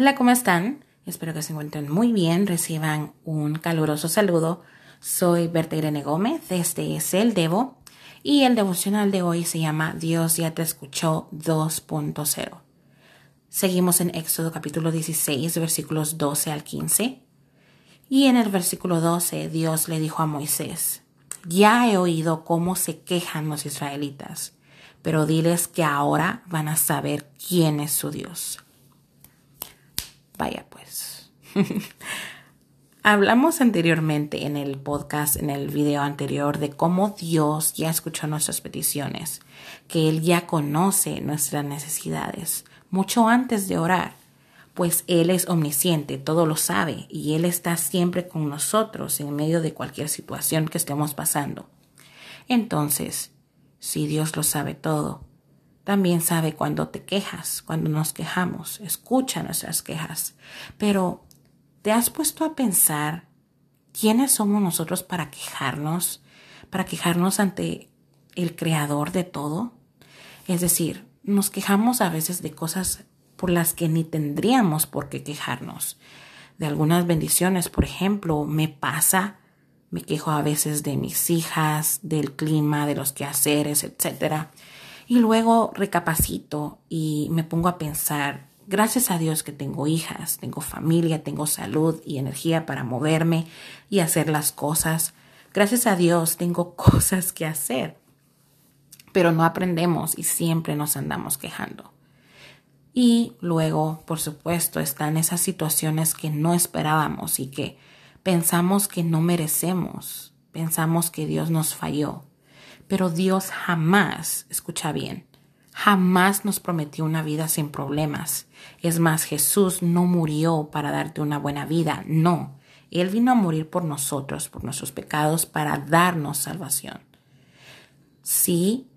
Hola, ¿cómo están? Espero que se encuentren muy bien, reciban un caluroso saludo. Soy Berta Irene Gómez, este es el Devo y el devocional de hoy se llama Dios ya te escuchó 2.0. Seguimos en Éxodo capítulo 16, versículos 12 al 15. Y en el versículo 12 Dios le dijo a Moisés, ya he oído cómo se quejan los israelitas, pero diles que ahora van a saber quién es su Dios. Vaya pues. Hablamos anteriormente en el podcast, en el video anterior, de cómo Dios ya escuchó nuestras peticiones, que Él ya conoce nuestras necesidades, mucho antes de orar, pues Él es omnisciente, todo lo sabe, y Él está siempre con nosotros en medio de cualquier situación que estemos pasando. Entonces, si Dios lo sabe todo, también sabe cuando te quejas, cuando nos quejamos, escucha nuestras quejas. Pero, ¿te has puesto a pensar quiénes somos nosotros para quejarnos? Para quejarnos ante el creador de todo. Es decir, nos quejamos a veces de cosas por las que ni tendríamos por qué quejarnos. De algunas bendiciones, por ejemplo, me pasa, me quejo a veces de mis hijas, del clima, de los quehaceres, etcétera y luego recapacito y me pongo a pensar, gracias a Dios que tengo hijas, tengo familia, tengo salud y energía para moverme y hacer las cosas. Gracias a Dios tengo cosas que hacer. Pero no aprendemos y siempre nos andamos quejando. Y luego, por supuesto, están esas situaciones que no esperábamos y que pensamos que no merecemos. Pensamos que Dios nos falló. Pero Dios jamás, escucha bien, jamás nos prometió una vida sin problemas. Es más, Jesús no murió para darte una buena vida, no. Él vino a morir por nosotros, por nuestros pecados, para darnos salvación. Sí,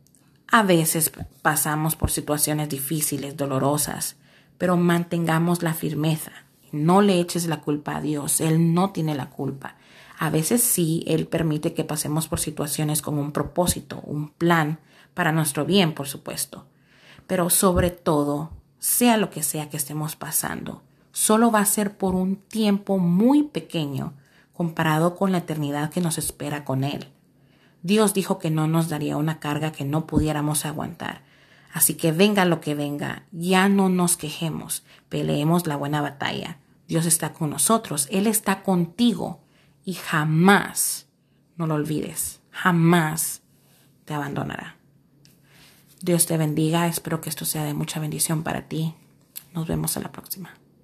a veces pasamos por situaciones difíciles, dolorosas, pero mantengamos la firmeza. No le eches la culpa a Dios, Él no tiene la culpa. A veces sí, Él permite que pasemos por situaciones con un propósito, un plan, para nuestro bien, por supuesto. Pero sobre todo, sea lo que sea que estemos pasando, solo va a ser por un tiempo muy pequeño comparado con la eternidad que nos espera con Él. Dios dijo que no nos daría una carga que no pudiéramos aguantar. Así que venga lo que venga, ya no nos quejemos, peleemos la buena batalla. Dios está con nosotros, Él está contigo y jamás, no lo olvides, jamás te abandonará. Dios te bendiga, espero que esto sea de mucha bendición para ti. Nos vemos en la próxima.